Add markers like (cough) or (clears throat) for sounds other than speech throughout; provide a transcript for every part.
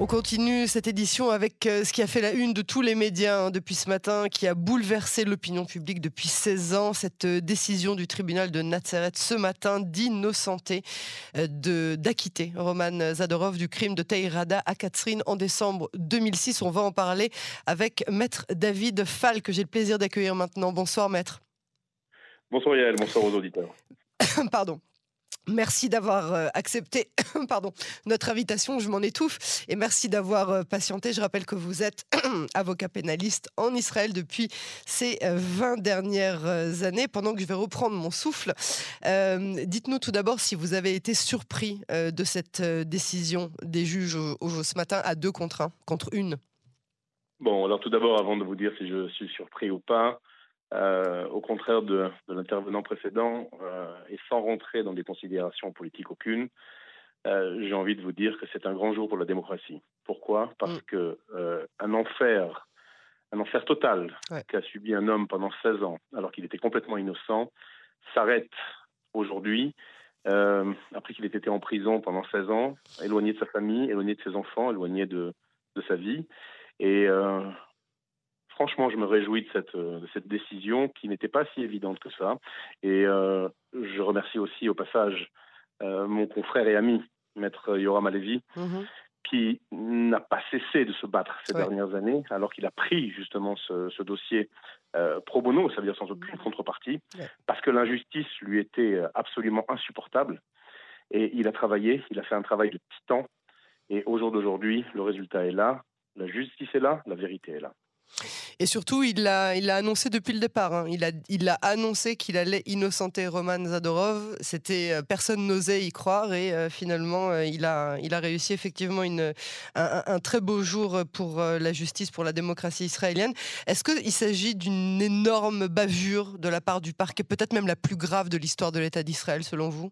On continue cette édition avec euh, ce qui a fait la une de tous les médias hein, depuis ce matin, qui a bouleversé l'opinion publique depuis 16 ans. Cette euh, décision du tribunal de Nazareth ce matin d'innocenter, euh, d'acquitter Roman Zadorov du crime de Teirada à Catherine en décembre 2006. On va en parler avec maître David Fall, que j'ai le plaisir d'accueillir maintenant. Bonsoir maître. Bonsoir Yael, bonsoir aux auditeurs. (coughs) Pardon. Merci d'avoir euh, accepté (coughs) pardon, notre invitation, je m'en étouffe, et merci d'avoir euh, patienté. Je rappelle que vous êtes (coughs) avocat pénaliste en Israël depuis ces 20 euh, dernières années. Pendant que je vais reprendre mon souffle, dites-nous tout d'abord si vous avez été surpris de cette décision des juges au, ce matin à deux contre un, contre une. Bon, alors tout d'abord, avant de vous dire si je suis surpris ou pas, euh, au contraire de, l'intervenant précédent, euh, et sans rentrer dans des considérations politiques aucunes, euh, j'ai envie de vous dire que c'est un grand jour pour la démocratie. Pourquoi? Parce mm. que un enfer, un enfer total qu'a subi un homme pendant 16 ans, alors qu'il était complètement innocent, s'arrête aujourd'hui. après qu'il ait été en prison pendant 16 ans, éloigné de sa famille, éloigné de ses enfants, éloigné de, de sa vie. Et franchement, je me réjouis de cette, euh, de cette décision qui n'était pas si évidente que ça. Et euh, je remercie aussi au passage euh, mon confrère et ami, maître Yoram Alevi, mhm. qui n'a pas cessé de se battre ces dernières années, alors qu'il a pris justement ce, dossier pro bono, ça veut dire sans aucune contrepartie, parce que l'injustice lui était absolument insupportable. Et il a travaillé, il a fait un travail de titan. Et au jour d'aujourd'hui, le résultat est là, la justice est là, la vérité est là. Et surtout, il l'a il a annoncé depuis le départ. Hein. Il, a, il a annoncé qu'il allait innocenter Roman Zadorov. C'était euh, personne n'osait y croire et euh, finalement, euh, il, a, il a réussi effectivement une, un, très beau jour pour la justice, pour la démocratie israélienne. Est-ce qu'il s'agit d'une énorme bavure de la part du parquet, peut-être même la plus grave de l'histoire de l'État d'Israël, selon vous?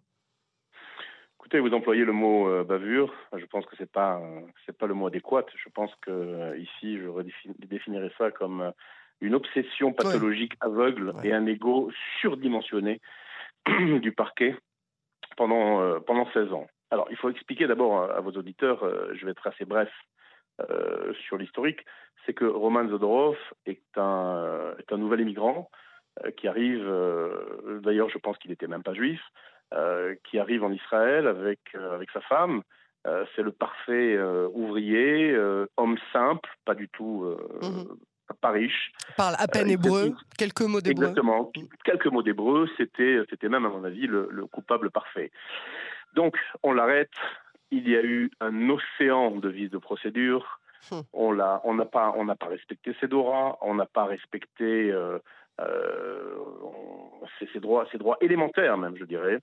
Écoutez, vous employez le mot bavure. Je pense que c'est pas c'est pas le mot adéquat. Je pense que ici, je définirais ça comme une obsession pathologique aveugle et un ego surdimensionné (clears throat) du parquet pendant pendant 16 ans. Alors, il faut expliquer d'abord à, vos auditeurs. je vais être assez bref sur l'historique. C'est que Roman Zodorov est un est un nouvel immigrant qui arrive. D'ailleurs, je pense qu'il n'était même pas juif. Euh, qui arrive en Israël avec, euh, avec sa femme. Euh, c'est le parfait ouvrier, homme simple, pas du tout mhm. pas riche. Parle à peine hébreu, quelques mots d'hébreu. Exactement, quelques mots d'hébreu, c'était, c'était même à mon avis le, coupable parfait. Donc on l'arrête, il y a eu un océan de vices de procédure, hum. on n'a pas, on n'a pas respecté ses droits, on n'a pas respecté euh, ses droits, ses droits élémentaires même, je dirais.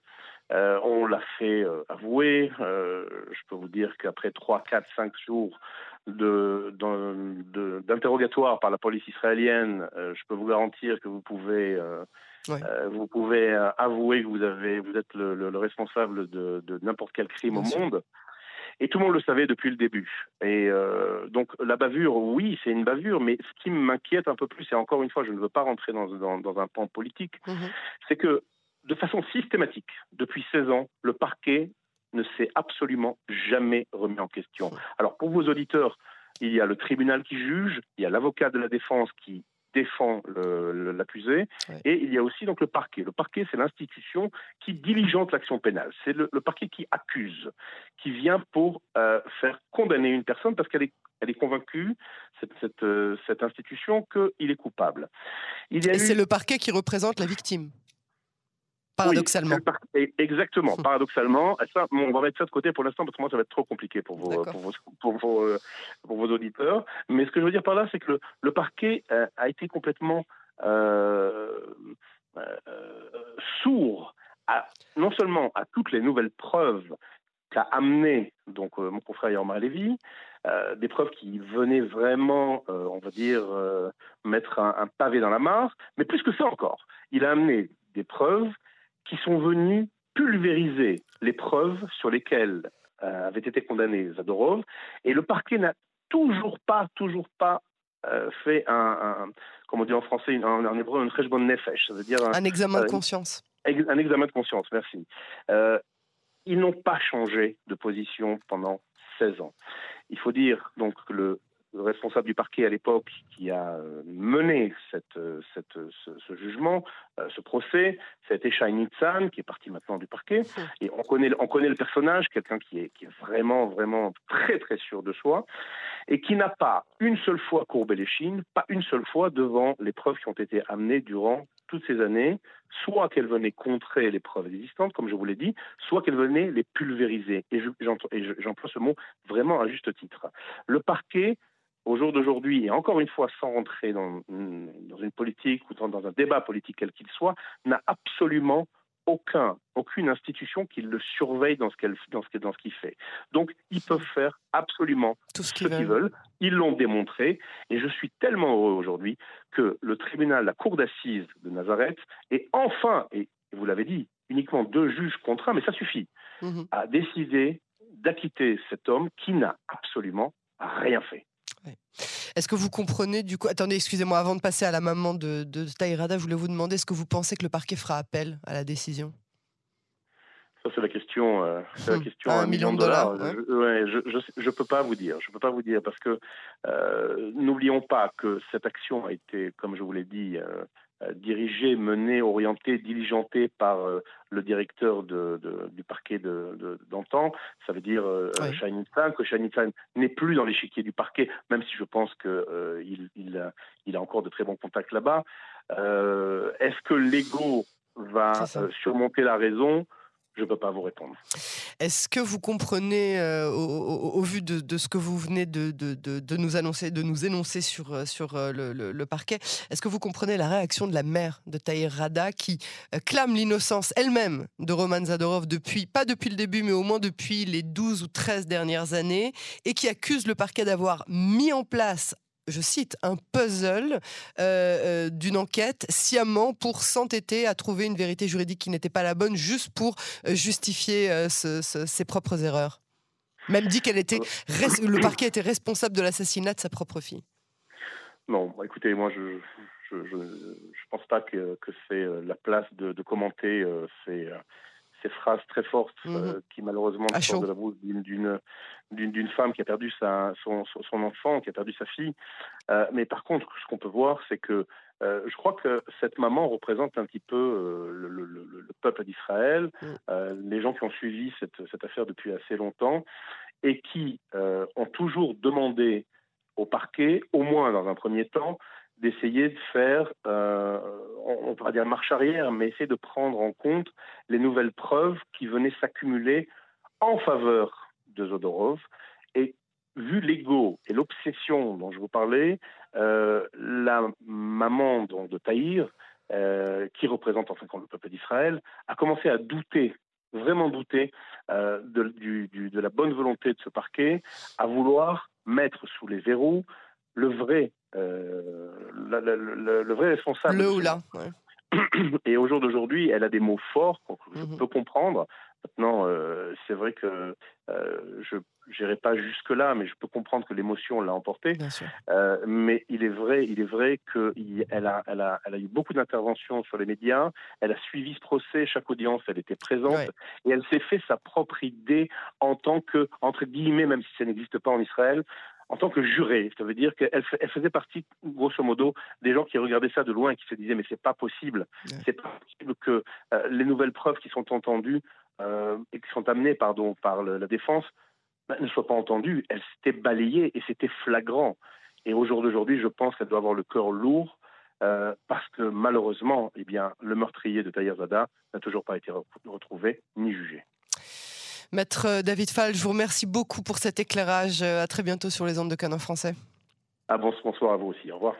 Euh, on l'a fait euh, avouer. je peux vous dire qu'après 3, 4, 5 jours d'interrogatoire de, par la police israélienne, je peux vous garantir que vous pouvez, vous pouvez avouer que vous, avez, vous êtes le, responsable de, de n'importe quel crime au monde. Et tout le monde le savait depuis le début. Et euh, donc la bavure, oui, c'est une bavure, mais ce qui m'inquiète un peu plus, et encore une fois, je ne veux pas rentrer dans, dans, un pan politique, mhm. c'est que de façon systématique, depuis 16 ans, le parquet ne s'est absolument jamais remis en question. Alors pour vos auditeurs, il y a le tribunal qui juge, il y a l'avocat de la défense qui défend l'accusé. Et il y a aussi donc le parquet. Le parquet, c'est l'institution qui diligente l'action pénale. C'est le, parquet qui accuse, qui vient pour euh, faire condamner une personne parce qu'elle est, elle est convaincue, cette, cette, euh, cette institution, qu'il est coupable. Il et c'est le parquet qui représente la victime paradoxalement. exactement, paradoxalement. Ça, on va mettre ça de côté pour l'instant parce que moi ça va être trop compliqué pour vos, pour vos, euh, pour vos, auditeurs. Mais ce que je veux dire par là, c'est que le, parquet euh, a été complètement euh, sourd à, non seulement à toutes les nouvelles preuves qu'a amené donc mon confrère Yorma Lévy, des preuves qui venaient vraiment, on va dire, mettre un, un, pavé dans la mare, mais plus que ça encore, il a amené des preuves qui sont venus pulvériser les preuves sur lesquelles euh, avait été condamné Zadorov, et le parquet n'a toujours pas, toujours pas euh, fait un, comment dire en français, en, en hébreu, une très bonne nefesh, ça veut dire un, examen de euh, conscience. Un examen de conscience, merci. ils n'ont pas changé de position pendant 16 ans. il faut dire donc que le le responsable du parquet à l'époque qui a euh, mené cette, euh, cette, ce, jugement, euh, ce procès, c'était Shai Nitzan, qui est parti maintenant du parquet. Et on connaît, on connaît le personnage, quelqu'un qui est, qui est vraiment, vraiment très, très sûr de soi, et qui n'a pas une seule fois courbé les chines, pas une seule fois devant les preuves qui ont été amenées durant toutes ces années, soit qu'elles venaient contrer les preuves existantes, comme je vous l'ai dit, soit qu'elles venaient les pulvériser. Et j'emploie ce mot vraiment à juste titre. Le parquet au jour d'aujourd'hui, et encore une fois sans rentrer dans, dans une politique ou dans, un débat politique quel qu'il soit, n'a absolument aucun, aucune institution qui le surveille dans ce qu'il dans ce, dans ce qu'il fait. Donc, ils peuvent faire absolument Tout ce qu'ils veulent. Ils l'ont démontré. Et je suis tellement heureux aujourd'hui que le tribunal, la cour d'assises de Nazareth, est enfin, et vous l'avez dit, uniquement deux juges contre un, mais ça suffit, mmh a décidé d'acquitter cet homme qui n'a absolument rien fait. Est-ce que vous comprenez du coup Attendez, excusez-moi, avant de passer à la maman de, de je voulais vous demander est-ce que vous pensez que le parquet fera appel à la décision? Ça, c'est la question, euh, c'est la hum, question à un million de dollars. Je, ne peux pas vous dire. Je peux pas vous dire parce que euh, n'oublions pas que cette action a été, comme je vous l'ai dit, euh, euh, dirigé, mené, orienté, diligenté par euh, le directeur de, du parquet d'antan. De, ça veut dire euh, Shining que Shining n'est plus dans l'échiquier du parquet, même si je pense qu'il euh, il, il, a encore de très bons contacts là-bas. Est-ce que l'ego va surmonter la raison? Je ne peux pas vous répondre. Est-ce que vous comprenez, euh, au, vu de, ce que vous venez de, nous annoncer, de nous énoncer sur, euh, euh, le, parquet, est-ce que vous comprenez la réaction de la mère de Tahir Rada qui clame l'innocence elle-même de Roman Zadorov depuis, pas depuis le début, mais au moins depuis les 12 ou 13 dernières années, et qui accuse le parquet d'avoir mis en place je cite, un puzzle euh, euh, d'une enquête sciemment pour s'entêter à trouver une vérité juridique qui n'était pas la bonne, juste pour euh, justifier ses propres erreurs. Même dit qu'elle était, le parquet était responsable de l'assassinat de sa propre fille. Non, bah, écoutez, moi je je, pense pas que, c'est la place de, commenter ces, ces phrases très fortes mmh qui malheureusement sortent de la bouche d'une femme qui a perdu sa, son, son, enfant, qui a perdu sa fille. Euh, mais par contre, ce qu'on peut voir, c'est que euh, je crois que cette maman représente un petit peu euh, le, le, le, peuple d'Israël, mm. les gens qui ont suivi cette, cette, affaire depuis assez longtemps et qui ont toujours demandé au parquet, au moins dans un premier temps, d'essayer de faire, on, on dire marche arrière, mais essayer de prendre en compte les nouvelles preuves qui venaient s'accumuler en faveur de Zodorov. Et vu l'ego et l'obsession dont je vous parlais, euh, la maman de Tahir, euh, qui représente en fin de le peuple d'Israël, a commencé à douter, vraiment douter euh, de, de, la bonne volonté de ce parquet, à vouloir mettre sous les verrous le vrai, le, vrai responsable. Le ou là. (clears throat) Et au jour d'aujourd'hui, elle a des mots forts que je mhm. peux comprendre. Maintenant, euh, c'est vrai que euh, je n'irai pas jusque-là, mais je peux comprendre que l'émotion l'a emporté. Euh, mais il est vrai, il est vrai qu'elle a, elle a, elle a eu beaucoup d'interventions sur les médias. Elle a suivi ce procès, chaque audience, elle était présente, et elle s'est fait sa propre idée en tant que, entre guillemets, même si ça n'existe pas en Israël, en tant que juré. Ça veut dire qu'elle faisait partie, grosso modo, des gens qui regardaient ça de loin et qui se disaient mais c'est pas possible, c'est pas possible que les nouvelles preuves qui sont entendues euh, et qui sont amenées pardon, par la défense bah, ne soient pas entendues. Elle s'était balayée et c'était flagrant. Et au jour d'aujourd'hui, je pense qu'elle doit avoir le cœur lourd euh, parce que malheureusement, eh bien, le meurtrier de Tahir Zada n'a toujours pas été retrouvé ni jugé. Maître euh, David Fall, je vous remercie beaucoup pour cet éclairage. À très bientôt sur les ondes de Canon français. Ah bon, bonsoir à vous aussi. Au revoir.